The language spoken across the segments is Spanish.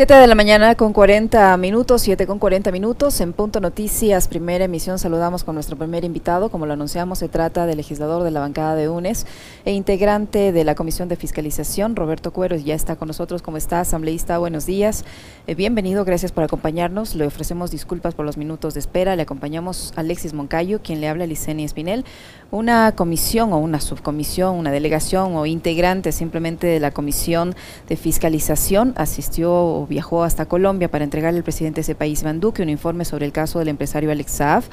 7 de la mañana con 40 minutos, 7 con 40 minutos. En Punto Noticias, primera emisión, saludamos con nuestro primer invitado. Como lo anunciamos, se trata del legislador de la bancada de UNES e integrante de la Comisión de Fiscalización, Roberto Cuero. Ya está con nosotros. ¿Cómo está, asambleísta? Buenos días. Eh, bienvenido, gracias por acompañarnos. Le ofrecemos disculpas por los minutos de espera. Le acompañamos a Alexis Moncayo, quien le habla a Licenia Espinel. Una comisión o una subcomisión, una delegación o integrante simplemente de la Comisión de Fiscalización asistió viajó hasta Colombia para entregarle al presidente de ese país, Iván Duque, un informe sobre el caso del empresario Alex Saab,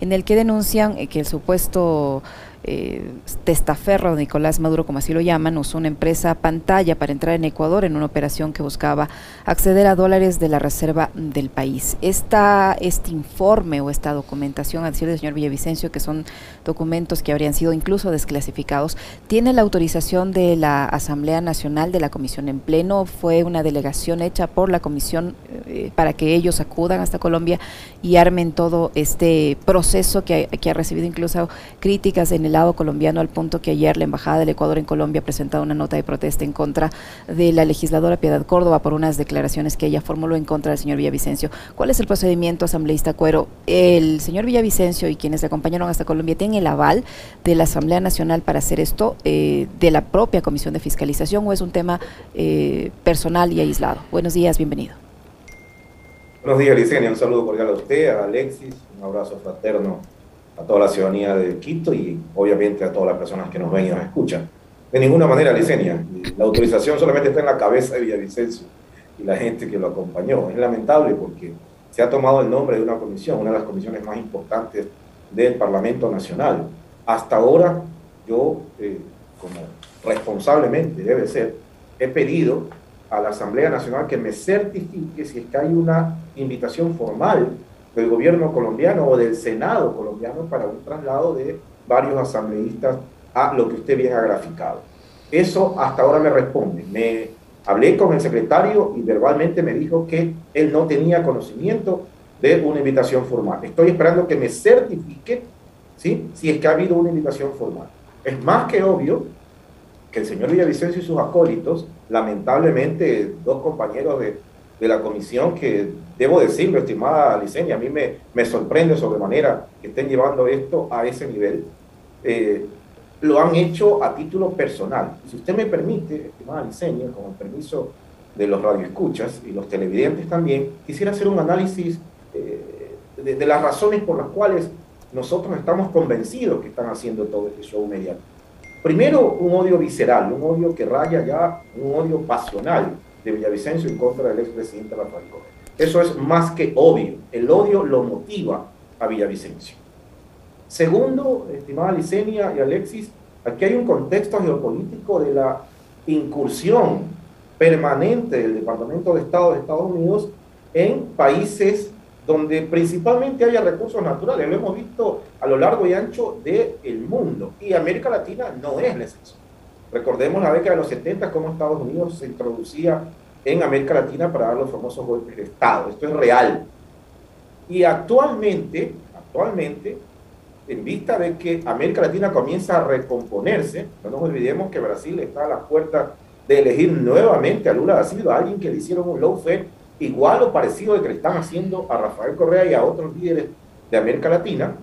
en el que denuncian eh, que el supuesto eh, testaferro Nicolás Maduro, como así lo llaman, usó una empresa pantalla para entrar en Ecuador en una operación que buscaba acceder a dólares de la reserva del país. Esta, este informe o esta documentación, a decir del señor Villavicencio, que son documentos que habrían sido incluso desclasificados, tiene la autorización de la Asamblea Nacional de la Comisión en Pleno. Fue una delegación hecha por la Comisión eh, para que ellos acudan hasta Colombia y armen todo este proceso que, ha recibido incluso críticas en el lado colombiano al punto que ayer la Embajada del Ecuador en Colombia ha presentado una nota de protesta en contra de la legisladora Piedad Córdoba por unas declaraciones que ella formuló en contra del señor Villavicencio. ¿Cuál es el procedimiento, asambleísta Cuero? El señor Villavicencio y quienes le acompañaron hasta Colombia tienen el aval de la Asamblea Nacional para hacer esto eh, de la propia Comisión de Fiscalización o es un tema eh, personal y aislado. Buenos días, bienvenido. Buenos días, Licenia. Un saludo cordial a usted, a Alexis, un abrazo fraterno a toda la ciudadanía de Quito y obviamente a todas las personas que nos ven y nos escuchan. De ninguna manera, Licenia, la autorización solamente está en la cabeza de Villavicencio y la gente que lo acompañó. Es lamentable porque se ha tomado el nombre de una comisión, una de las comisiones más importantes del Parlamento Nacional. Hasta ahora, yo, eh, como responsablemente debe ser, he pedido a la Asamblea Nacional que me certifique si es que hay una invitación formal del gobierno colombiano o del Senado colombiano para un traslado de varios asambleístas a lo que usted bien ha graficado. Eso hasta ahora me responde. Me hablé con el secretario y verbalmente me dijo que él no tenía conocimiento de una invitación formal. Estoy esperando que me certifique ¿sí? si es que ha habido una invitación formal. Es más que obvio que el señor Villavicencio y sus acólitos, lamentablemente dos compañeros de de la comisión que, debo decirlo, estimada Licenia, a mí me, me sorprende sobremanera que estén llevando esto a ese nivel. Eh, lo han hecho a título personal. Si usted me permite, estimada Licenia, con el permiso de los radioescuchas y los televidentes también, quisiera hacer un análisis eh, de, de, las razones por las cuales nosotros estamos convencidos que están haciendo todo este show mediático. Primero, un odio visceral, un odio que raya ya, un odio pasional de Villavicencio en contra del expresidente Rafael Correa. Eso es más que obvio. El odio lo motiva a Villavicencio. Segundo, estimada Licenia y Alexis, aquí hay un contexto geopolítico de la incursión permanente del Departamento de Estado de Estados Unidos en países donde principalmente haya recursos naturales. Lo hemos visto a lo largo y ancho del mundo. Y América Latina no es la excepción. Recordemos la década de los 70, cómo Estados Unidos se introducía en América Latina para dar los famosos golpes de Estado. Esto es real. Y actualmente, actualmente, en vista de que América Latina comienza a recomponerse, no nos olvidemos que Brasil está a la puerta de elegir nuevamente a Lula da Silva, alguien que le hicieron un lawfare igual o parecido de que le están haciendo a Rafael Correa y a otros líderes de América Latina.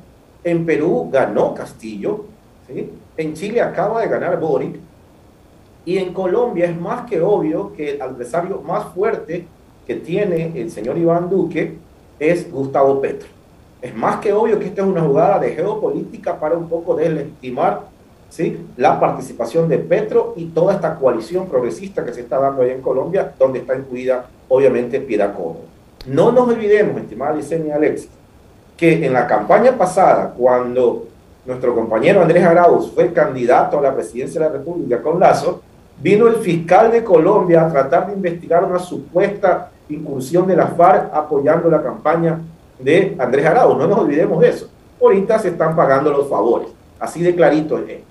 En Perú ganó Castillo, ¿sí? en Chile acaba de ganar Boric, y en Colombia es más que obvio que el adversario más fuerte que tiene el señor Iván Duque es Gustavo Petro. Es más que obvio que esta es una jugada de geopolítica para un poco deslegitimar ¿sí? la participación de Petro y toda esta coalición progresista que se está dando allá en Colombia, donde está incluida obviamente Piedad Córdoba. No nos olvidemos, estimada Licenia Alexis, que en la campaña pasada, cuando nuestro compañero Andrés Arauz fue candidato a la presidencia de la República con Lazo, Vino el fiscal de Colombia a tratar de investigar una supuesta incursión de la FARC apoyando la campaña de Andrés Arauz. No nos olvidemos de eso. Ahorita se están pagando los favores. Así de clarito es esto.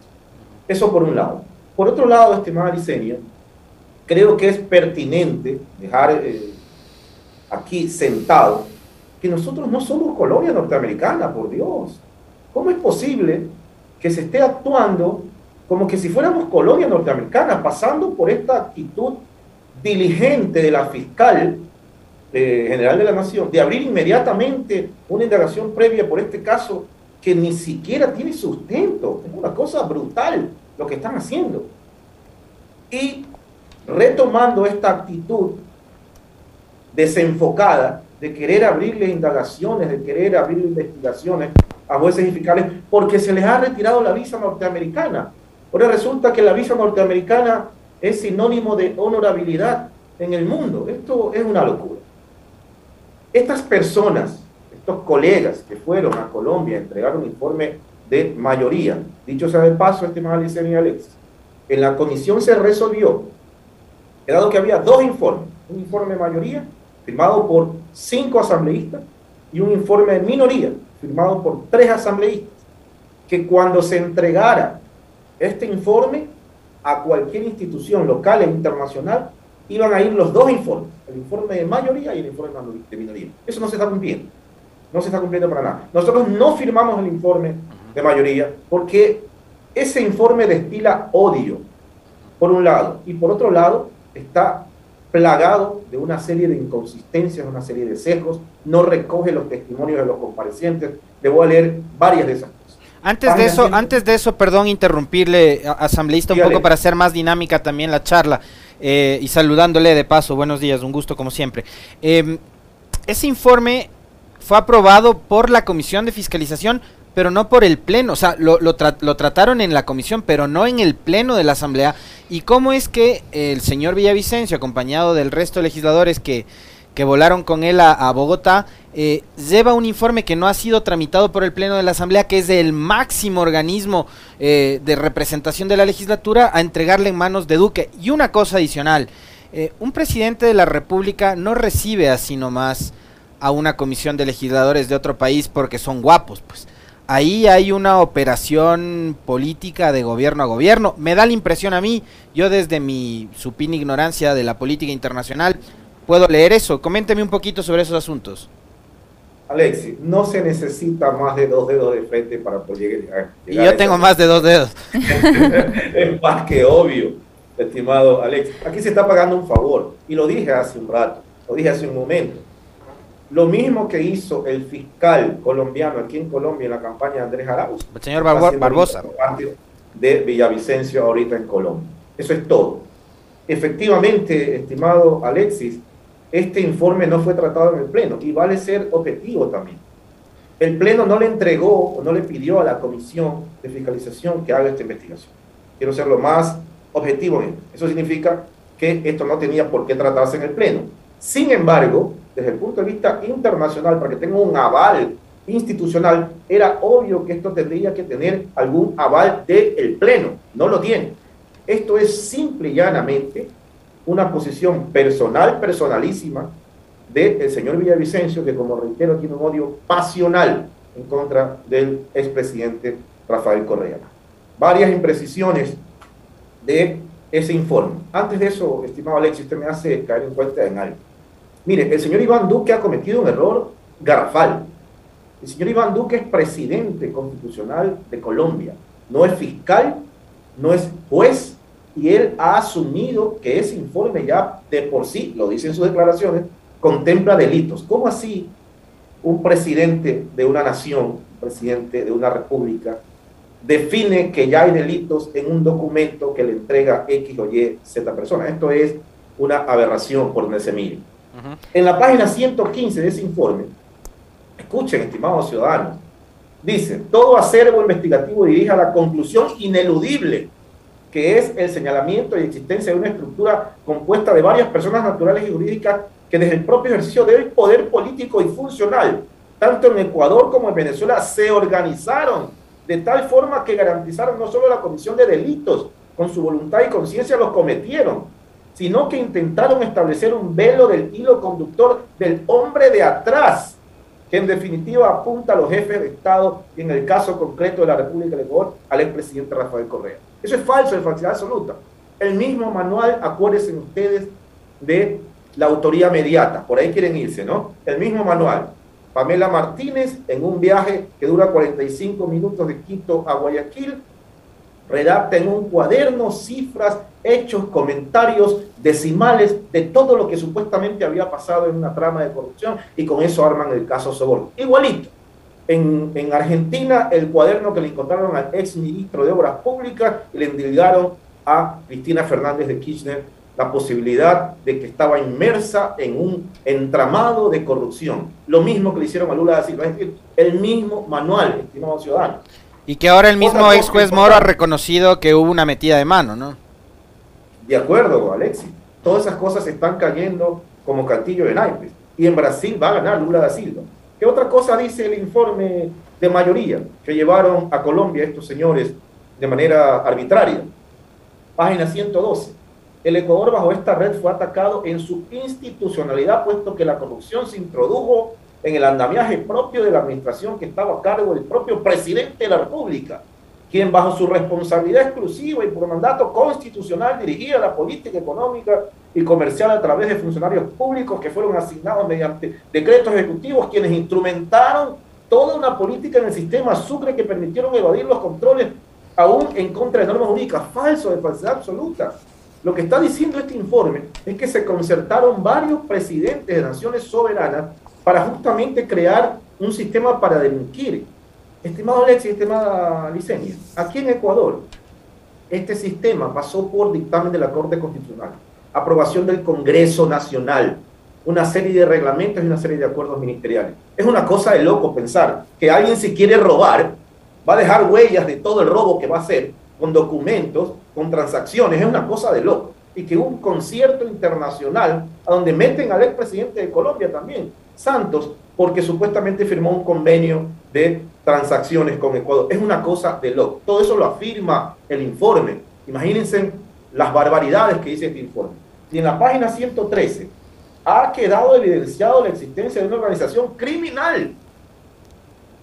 Eso por un lado. Por otro lado, estimada Licenia, creo que es pertinente dejar eh, aquí sentado que nosotros no somos colonia norteamericana, por Dios. ¿Cómo es posible que se esté actuando como que si fuéramos colonia norteamericana, pasando por esta actitud diligente de la fiscal eh, general de la Nación de abrir inmediatamente una indagación previa por este caso que ni siquiera tiene sustento. Es una cosa brutal lo que están haciendo. Y retomando esta actitud desenfocada de querer abrirle indagaciones, de querer abrirle investigaciones a jueces y fiscales, porque se les ha retirado la visa norteamericana. Ahora resulta que la visa norteamericana es sinónimo de honorabilidad en el mundo. Esto es una locura. Estas personas, estos colegas que fueron a Colombia a entregar un informe de mayoría, dicho sea de paso, estimada Licenia Alex, en la comisión se resolvió, dado que había dos informes, un informe de mayoría firmado por cinco asambleístas y un informe de minoría firmado por tres asambleístas, que cuando se entregara este informe a cualquier institución local e internacional, iban a ir los dos informes, el informe de mayoría y el informe de minoría. Eso no se está cumpliendo. No se está cumpliendo para nada. Nosotros no firmamos el informe de mayoría porque ese informe destila odio, por un lado, y por otro lado está plagado de una serie de inconsistencias, una serie de sesgos, no recoge los testimonios de los comparecientes. Le voy a leer varias de esas cosas. Antes de eso, antes de eso, perdón interrumpirle, asambleísta, un poco para hacer más dinámica también la charla. Eh, y saludándole de paso, buenos días, un gusto como siempre. Em, ese informe fue aprobado por la Comisión de Fiscalización, pero no por el Pleno, o sea, lo, lo, trataron en la Comisión, pero no en el Pleno de la Asamblea. ¿Y cómo es que el señor Villavicencio, acompañado del resto de legisladores que, que volaron con él a, Bogotá, eh, lleva un informe que no ha sido tramitado por el Pleno de la Asamblea, que es el máximo organismo eh, de representación de la legislatura, a entregarle en manos de Duque. Y una cosa adicional, eh, un presidente de la República no recibe así nomás a una comisión de legisladores de otro país porque son guapos, pues. Ahí hay una operación política de gobierno a gobierno. Me da la impresión a mí, yo desde mi supina ignorancia de la política internacional, puedo leer eso. Coménteme un poquito sobre esos asuntos. Alexis, no se necesita más de dos dedos de frente para poder llegar. y yo tengo más de dos dedos. es más que obvio, estimado Alexis. Aquí se está pagando un favor. Y lo dije hace un rato, lo dije hace un momento. Lo mismo que hizo el fiscal colombiano aquí en Colombia en la campaña de Andrés Arauz. El señor Barbosa. De Villavicencio ahorita en Colombia. Eso es todo. Efectivamente, estimado Alexis, este informe no fue tratado en el Pleno y vale ser objetivo también. El Pleno no le entregó o no le pidió a la Comisión de Fiscalización que haga esta investigación. Quiero ser lo más objetivo en Eso significa que esto no tenía por qué tratarse en el Pleno. Sin embargo, desde el punto de vista internacional, para que tenga un aval institucional, era obvio que esto tendría que tener algún aval del Pleno. No lo tiene. Esto es simple y llanamente una posición personal, personalísima, del señor Villavicencio, que como reitero tiene un odio pasional en contra del expresidente Rafael Correa. Varias imprecisiones de ese informe. Antes de eso, estimado Alexis, usted me hace caer en cuenta en algo. Mire, el señor Iván Duque ha cometido un error garrafal. El señor Iván Duque es presidente constitucional de Colombia, no es fiscal, no es juez, y él ha asumido que ese informe ya de por sí, lo dice en sus declaraciones, contempla delitos. ¿Cómo así un presidente de una nación, presidente de una república, define que ya hay delitos en un documento que le entrega X o Y, Z personas? Esto es una aberración por donde se mire. En la página 115 de ese informe, escuchen, estimados ciudadanos, dice, todo acervo investigativo dirige a la conclusión ineludible que es el señalamiento y existencia de una estructura compuesta de varias personas naturales y jurídicas que desde el propio ejercicio del poder político y funcional, tanto en Ecuador como en Venezuela, se organizaron de tal forma que garantizaron no solo la comisión de delitos, con su voluntad y conciencia los cometieron, sino que intentaron establecer un velo del hilo conductor del hombre de atrás, que en definitiva apunta a los jefes de Estado en el caso concreto de la República de Ecuador al expresidente Rafael Correa. Eso es falso, es falsedad absoluta. El mismo manual, acuérdense ustedes, de la autoría mediata, por ahí quieren irse, ¿no? El mismo manual. Pamela Martínez en un viaje que dura 45 minutos de Quito a Guayaquil, redacta en un cuaderno cifras, hechos, comentarios, decimales de todo lo que supuestamente había pasado en una trama de corrupción y con eso arman el caso Soborno. Igualito. En, en Argentina, el cuaderno que le encontraron al ex ministro de Obras Públicas le endilgaron a Cristina Fernández de Kirchner la posibilidad de que estaba inmersa en un entramado de corrupción. Lo mismo que le hicieron a Lula da Silva, es decir, el mismo manual, estimado ciudadano. Y que ahora el mismo ex juez Moro ha reconocido que hubo una metida de mano, ¿no? De acuerdo, Alexis. Todas esas cosas están cayendo como cantillo de naipes. Y en Brasil va a ganar Lula da Silva. ¿Qué otra cosa dice el informe de mayoría que llevaron a Colombia estos señores de manera arbitraria? Página 112. El Ecuador bajo esta red fue atacado en su institucionalidad, puesto que la corrupción se introdujo en el andamiaje propio de la administración que estaba a cargo del propio presidente de la República, quien bajo su responsabilidad exclusiva y por mandato constitucional dirigía la política económica y comercial a través de funcionarios públicos que fueron asignados mediante decretos ejecutivos, quienes instrumentaron toda una política en el sistema Sucre que permitieron evadir los controles aún en contra de normas únicas, falso, de falsedad absoluta. Lo que está diciendo este informe es que se concertaron varios presidentes de naciones soberanas para justamente crear un sistema para delinquir. Estimado Alexis, estimada Licenia, aquí en Ecuador, este sistema pasó por dictamen de la Corte Constitucional, aprobación del Congreso Nacional, una serie de reglamentos y una serie de acuerdos ministeriales. Es una cosa de loco pensar que alguien si quiere robar, va a dejar huellas de todo el robo que va a hacer, con documentos, con transacciones, es una cosa de loco. Y que un concierto internacional, a donde meten al expresidente de Colombia también, Santos, porque supuestamente firmó un convenio de transacciones con Ecuador. Es una cosa de loco. Todo eso lo afirma el informe. Imagínense las barbaridades que dice este informe. Y en la página 113 ha quedado evidenciado la existencia de una organización criminal.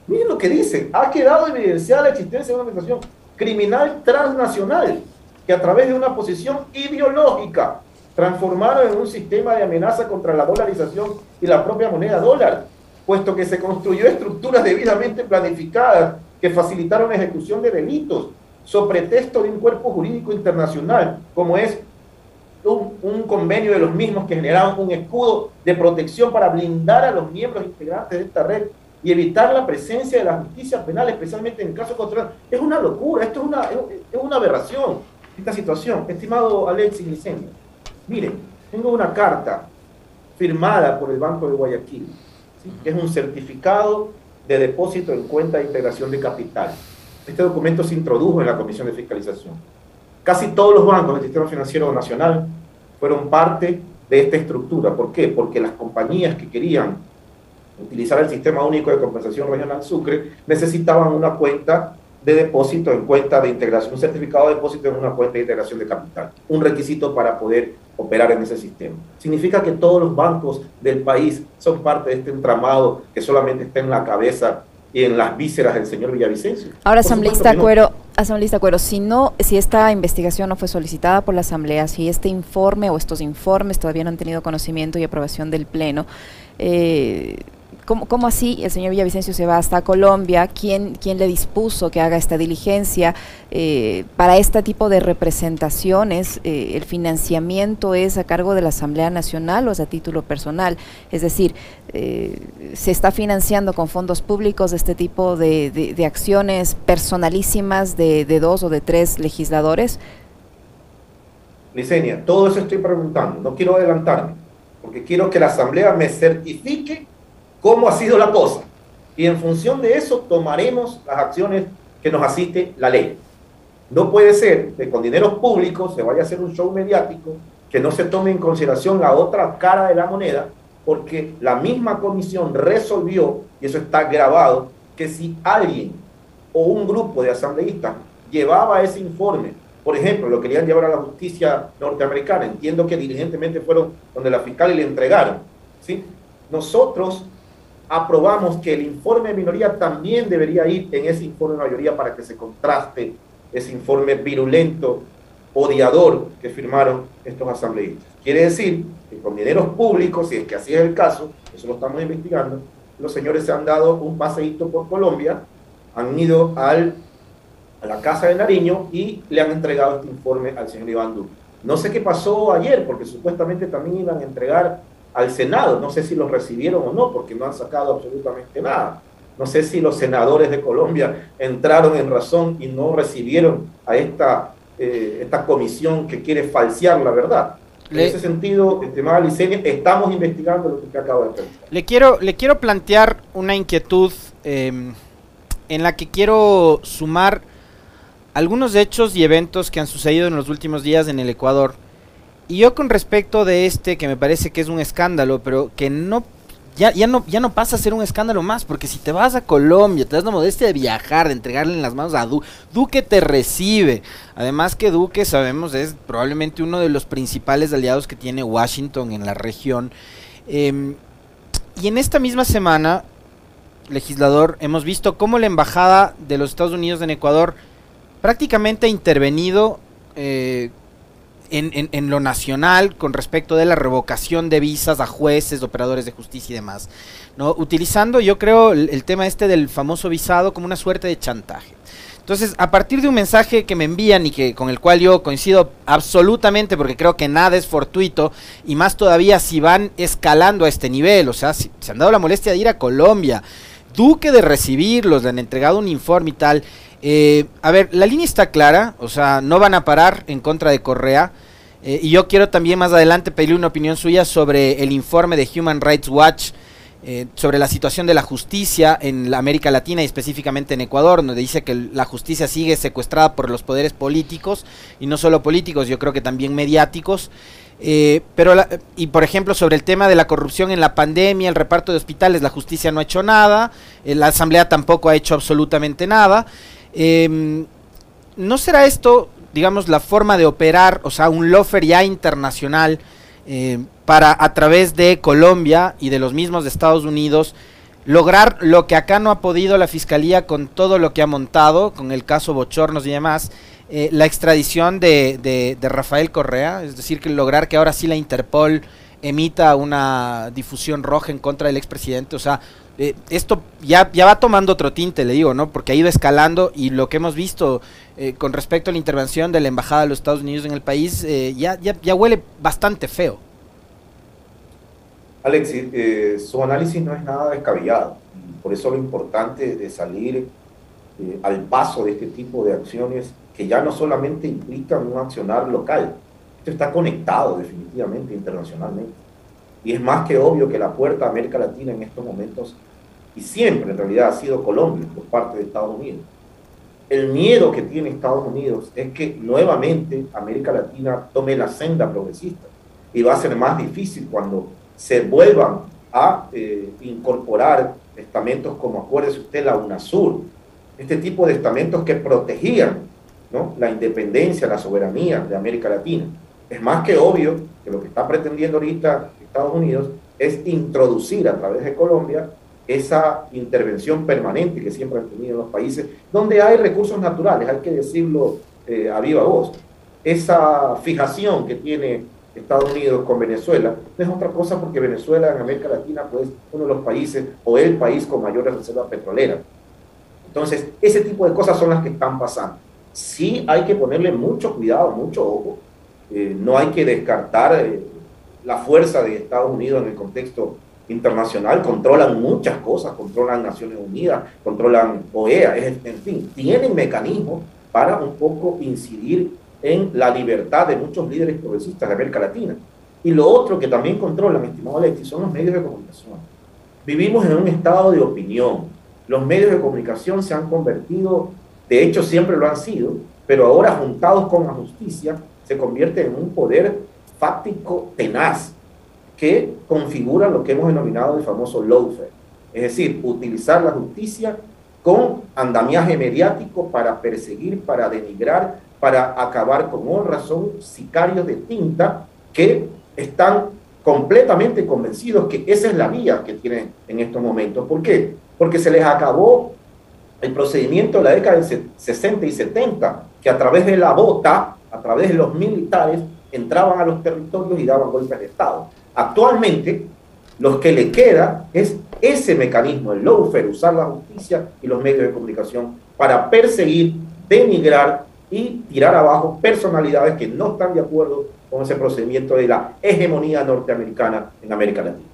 Miren lo que dice, ha quedado evidenciada la existencia de una organización criminal transnacional que a través de una posición ideológica transformaron en un sistema de amenaza contra la dolarización y la propia moneda dólar, puesto que se construyó estructuras debidamente planificadas que facilitaron la ejecución de delitos, sobre pretexto de un cuerpo jurídico internacional, como es un, un, convenio de los mismos que generaban un escudo de protección para blindar a los miembros integrantes de esta red y evitar la presencia de la justicia penal, especialmente en casos contra... Es una locura, esto es una, es una aberración, esta situación. Estimado Alexis Liceño, Miren, tengo una carta firmada por el Banco de Guayaquil, que es un certificado de depósito en cuenta de integración de capital. Este documento se introdujo en la Comisión de Fiscalización. Casi todos los bancos del sistema financiero nacional fueron parte de esta estructura. ¿Por qué? Porque las compañías que querían utilizar el Sistema Único de Compensación Regional Sucre necesitaban una cuenta de depósito en cuenta de integración, un certificado de depósito en una cuenta de integración de capital, un requisito para poder operar en ese sistema. Significa que todos los bancos del país son parte de este entramado que solamente está en la cabeza y en las vísceras del señor Villavicencio. Ahora, asambleísta Cuero, asambleísta Cuero, si no, si esta investigación no fue solicitada por la asamblea, si este informe o estos informes todavía no han tenido conocimiento y aprobación del pleno, eh, ¿Cómo, así el señor Villavicencio se va hasta Colombia? ¿Quién, quién le dispuso que haga esta diligencia? Eh, para este tipo de representaciones, eh, ¿el financiamiento es a cargo de la Asamblea Nacional o es a título personal? Es decir, eh, ¿se está financiando con fondos públicos este tipo de, acciones personalísimas de, de dos o de tres legisladores? Licenia, todo eso estoy preguntando, no quiero adelantarme, porque quiero que la Asamblea me certifique cómo ha sido la cosa. Y en función de eso tomaremos las acciones que nos asiste la ley. No puede ser que con dinero público se vaya a hacer un show mediático, que no se tome en consideración la otra cara de la moneda, porque la misma comisión resolvió, y eso está grabado, que si alguien o un grupo de asambleístas llevaba ese informe, por ejemplo, lo querían llevar a la justicia norteamericana, entiendo que diligentemente fueron donde la fiscal le entregaron, ¿sí? Nosotros aprobamos que el informe de minoría también debería ir en ese informe de mayoría para que se contraste ese informe virulento, odiador que firmaron estos asambleístas. Quiere decir que con dineros públicos, si es que así es el caso, eso lo estamos investigando, los señores se han dado un paseíto por Colombia, han ido al a la Casa de Nariño y le han entregado este informe al señor Iván Duque. No sé qué pasó ayer, porque supuestamente también iban a entregar al Senado. No sé si los recibieron o no, porque no han sacado absolutamente nada. No sé si los senadores de Colombia entraron en razón y no recibieron a esta, eh, esta comisión que quiere falsear la verdad. En ese sentido, estimada Licenia, estamos investigando lo que usted acaba de decir. Le quiero, le quiero plantear una inquietud em, en la que quiero sumar algunos hechos y eventos que han sucedido en los últimos días en el Ecuador. Y yo con respecto de este, que me parece que es un escándalo, pero que no ya, ya, no, ya no pasa a ser un escándalo más, porque si te vas a Colombia, te das la modestia de viajar, de entregarle en las manos a Duque, Duque te recibe. Además que Duque, sabemos, es probablemente uno de los principales aliados que tiene Washington en la región. Em, y en esta misma semana, legislador, hemos visto cómo la embajada de los Estados Unidos en Ecuador prácticamente ha intervenido eh, en, lo nacional con respecto de la revocación de visas a jueces, operadores de justicia y demás. ¿no? Utilizando, yo creo, el, tema este del famoso visado como una suerte de chantaje. Entonces, a partir de un mensaje que me envían y que con el cual yo coincido absolutamente, porque creo que nada es fortuito, y más todavía si van escalando a este nivel, o sea, si, se han dado la molestia de ir a Colombia, Duque de recibirlos, le han entregado un informe y tal. Eh, a ver, la línea está clara, o sea, no van a parar en contra de Correa. Eh, y yo quiero también más adelante pedirle una opinión suya sobre el informe de Human Rights Watch eh, sobre la situación de la justicia en la América Latina y específicamente en Ecuador, donde dice que la justicia sigue secuestrada por los poderes políticos y no solo políticos, yo creo que también mediáticos. pero y por ejemplo sobre el tema de la corrupción en la pandemia, el reparto de hospitales, la justicia no ha hecho nada, la asamblea tampoco ha hecho absolutamente nada. Em, ¿No será esto, digamos, la forma de operar, o sea, un lofer ya internacional eh, para a través de Colombia y de los mismos de Estados Unidos lograr lo que acá no ha podido la fiscalía con todo lo que ha montado, con el caso Bochornos y demás, eh, la extradición de, de, Rafael Correa, es decir, que lograr que ahora sí la Interpol emita una difusión roja en contra del expresidente, o sea, eh, esto ya, ya va tomando otro tinte, le digo, ¿no? Porque ha ido escalando y lo que hemos visto eh, con respecto a la intervención de la Embajada de los Estados Unidos en el país eh, ya, ya, ya, huele bastante feo. Alexis, su análisis no es nada descabellado. Por eso lo importante de salir al paso de este tipo de acciones que ya no solamente implican un accionar local, esto está conectado definitivamente internacionalmente. Y es más que obvio que la puerta a América Latina en estos momentos, y siempre en realidad ha sido Colombia por parte de Estados Unidos. El miedo que tiene Estados Unidos es que nuevamente América Latina tome la senda progresista y va a ser más difícil cuando se vuelvan a eh, incorporar estamentos como, acuérdese usted, la UNASUR, este tipo de estamentos que protegían ¿no? la independencia, la soberanía de América Latina. Es más que obvio que lo que está pretendiendo ahorita Estados Unidos es introducir a través de Colombia esa intervención permanente que siempre han tenido los países donde hay recursos naturales, hay que decirlo eh, a viva voz. Esa fijación que tiene Estados Unidos con Venezuela no es otra cosa porque Venezuela en América Latina pues uno de los países o el país con mayores reservas petroleras. Entonces, ese tipo de cosas son las que están pasando. Sí hay que ponerle mucho cuidado, mucho ojo. Eh, no hay que descartar eh, la fuerza de Estados Unidos en el contexto internacional, controlan muchas cosas, controlan Naciones Unidas, controlan OEA, en fin, tienen mecanismos para un poco incidir en la libertad de muchos líderes progresistas de América Latina. Y lo otro que también controlan, estimado Alexis, son los medios de comunicación. Vivimos en un estado de opinión. Los medios de comunicación se han convertido, de hecho siempre lo han sido, pero ahora juntados con la justicia, se convierten en un poder fáctico tenaz que configura lo que hemos denominado el famoso lawfare, es decir, utilizar la justicia con andamiaje mediático para perseguir, para denigrar, para acabar con honra, son sicarios de tinta que están completamente convencidos que esa es la vía que tienen en estos momentos. ¿Por qué? Porque se les acabó el procedimiento de la década de 60 y 70, que a través de la bota, a través de los militares, entraban a los territorios y daban golpes de Estado. Actualmente, lo que le queda es ese mecanismo, el lawfare, usar la justicia y los medios de comunicación para perseguir, denigrar y tirar abajo personalidades que no están de acuerdo con ese procedimiento de la hegemonía norteamericana en América Latina.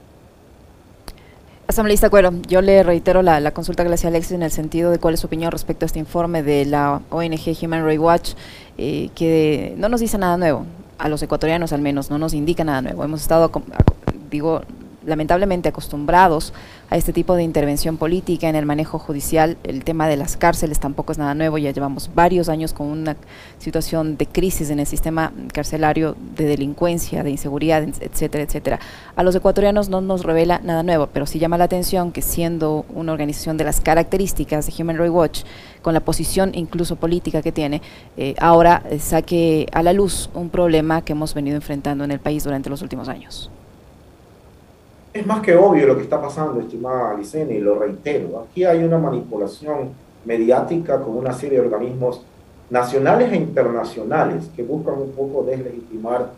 Asambleísta Cuero, yo le reitero la, consulta que le hacía Alexis en el sentido de cuál es su opinión respecto a este informe de la ONG Human Rights Watch, eh, que no nos dice nada nuevo, a los ecuatorianos al menos, no nos indica nada nuevo. Hemos estado, digo, lamentablemente acostumbrados a este tipo de intervención política en el manejo judicial. El tema de las cárceles tampoco es nada nuevo, ya llevamos varios años con una situación de crisis en el sistema carcelario, de delincuencia, de inseguridad, etcétera, etcétera. A los ecuatorianos no nos revela nada nuevo, pero sí llama la atención que siendo una organización de las características de Human Rights Watch, con la posición incluso política que tiene, eh, ahora saque a la luz un problema que hemos venido enfrentando en el país durante los últimos años. Es más que obvio lo que está pasando, estimada Alicena, y lo reitero. Aquí hay una manipulación mediática con una serie de organismos nacionales e internacionales que buscan un poco deslegitimar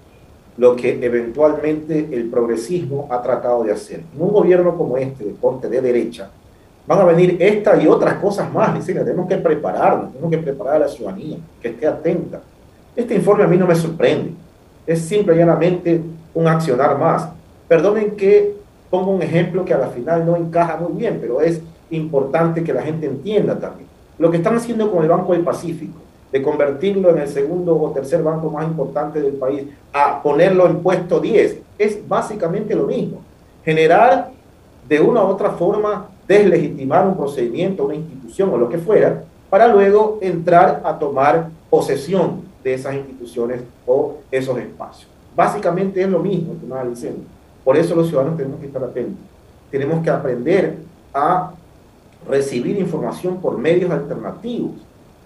lo que eventualmente el progresismo ha tratado de hacer. En un gobierno como este, de corte de derecha, van a venir esta y otras cosas más. Licena. Tenemos que prepararnos, tenemos que preparar a la ciudadanía, que esté atenta. Este informe a mí no me sorprende. Es simple y llanamente un accionar más. Perdonen que pongo un ejemplo que a la final no encaja muy bien, pero es importante que la gente entienda también. Lo que están haciendo con el Banco del Pacífico, de convertirlo en el segundo o tercer banco más importante del país, a ponerlo en puesto 10, es básicamente lo mismo. Generar de una u otra forma, deslegitimar un procedimiento, una institución o lo que fuera, para luego entrar a tomar posesión de esas instituciones o esos espacios. Básicamente es lo mismo, estimada diciendo. Por eso los ciudadanos tenemos que estar atentos. Tenemos que aprender a recibir información por medios alternativos.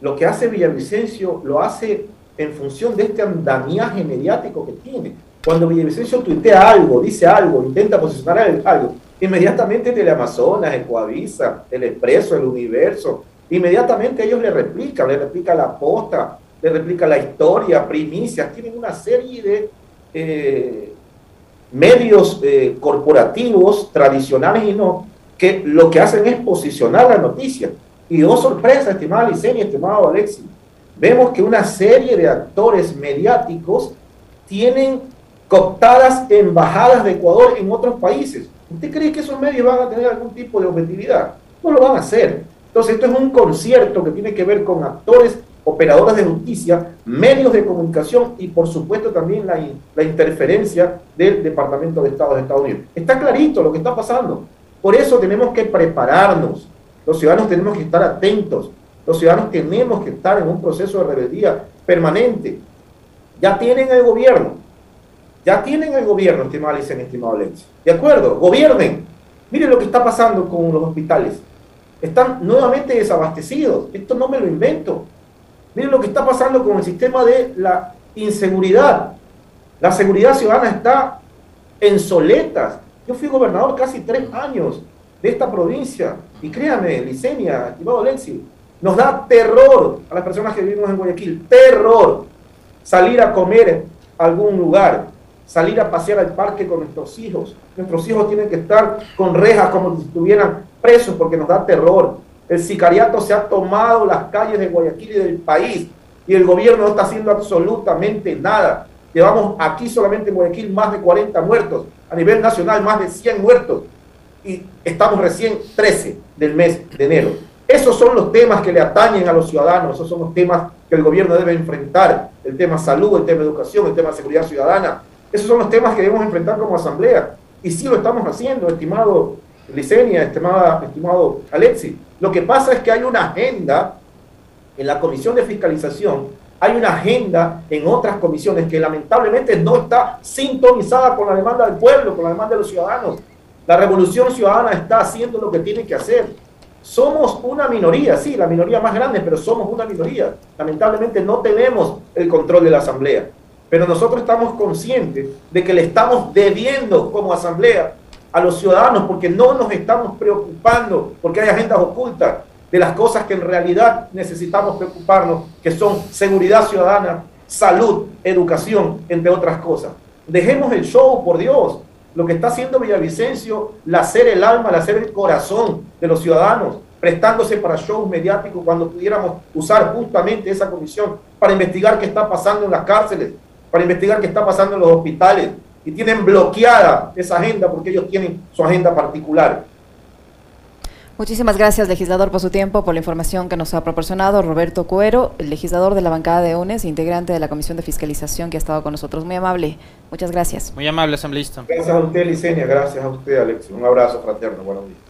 Lo que hace Villavicencio lo hace en función de este andamiaje mediático que tiene. Cuando Villavicencio tuitea algo, dice algo, intenta posicionar algo, inmediatamente Teleamazonas, Ecoavisa, El Expreso, El Universo, inmediatamente ellos le replican, le replica la posta, le replica la historia, primicias, tienen una serie de eh, medios eh, corporativos tradicionales y no, que lo que hacen es posicionar la noticia. Y oh sorpresa, estimada Licenia, estimado Alexis, vemos que una serie de actores mediáticos tienen cooptadas embajadas de Ecuador en otros países. ¿Usted cree que esos medios van a tener algún tipo de objetividad? No lo van a hacer. Entonces, esto es un concierto que tiene que ver con actores operadoras de justicia, medios de comunicación y por supuesto también la, interferencia del Departamento de Estado de Estados Unidos. Está clarito lo que está pasando. Por eso tenemos que prepararnos. Los ciudadanos tenemos que estar atentos. Los ciudadanos tenemos que estar en un proceso de rebeldía permanente. Ya tienen el gobierno. Ya tienen el gobierno, estimado Licen, estimado Alex. De acuerdo, gobiernen. Miren lo que está pasando con los hospitales. Están nuevamente desabastecidos. Esto no me lo invento. Miren lo que está pasando con el sistema de la inseguridad. La seguridad ciudadana está en soletas. Yo fui gobernador casi tres años de esta provincia y créame, Licenia, estimado Alexi, nos da terror a las personas que vivimos en Guayaquil, terror salir a comer a algún lugar, salir a pasear al parque con nuestros hijos. Nuestros hijos tienen que estar con rejas como si estuvieran presos porque nos da terror. El sicariato se ha tomado las calles de Guayaquil y del país y el gobierno no está haciendo absolutamente nada. Llevamos aquí solamente en Guayaquil más de 40 muertos, a nivel nacional más de 100 muertos y estamos recién 13 del mes de enero. Esos son los temas que le atañen a los ciudadanos, esos son los temas que el gobierno debe enfrentar, el tema salud, el tema educación, el tema seguridad ciudadana. Esos son los temas que debemos enfrentar como asamblea. Y sí lo estamos haciendo, estimado Licenia, estimada, estimado Alexi. Lo que pasa es que hay una agenda en la Comisión de Fiscalización, hay una agenda en otras comisiones que lamentablemente no está sintonizada con la demanda del pueblo, con la demanda de los ciudadanos. La revolución ciudadana está haciendo lo que tiene que hacer. Somos una minoría, sí, la minoría más grande, pero somos una minoría. Lamentablemente no tenemos el control de la Asamblea. Pero nosotros estamos conscientes de que le estamos debiendo como Asamblea a los ciudadanos porque no nos estamos preocupando, porque hay agendas ocultas de las cosas que en realidad necesitamos preocuparnos, que son seguridad ciudadana, salud, educación, entre otras cosas. Dejemos el show, por Dios. Lo que está haciendo Villavicencio, la hacer el alma, la hacer el corazón de los ciudadanos. prestándose para shows mediáticos cuando pudiéramos usar justamente esa comisión para investigar qué está pasando en las cárceles, para investigar qué está pasando en los hospitales. Y tienen bloqueada esa agenda porque ellos tienen su agenda particular. Muchísimas gracias, legislador, por su tiempo, por la información que nos ha proporcionado. Roberto Cuero, el legislador de la bancada de UNES, integrante de la Comisión de Fiscalización que ha estado con nosotros. Muy amable. Muchas gracias. Muy amable, asambleísta. Gracias a usted, Licenia. Gracias a usted, Alex. Un abrazo fraterno. Buenos días.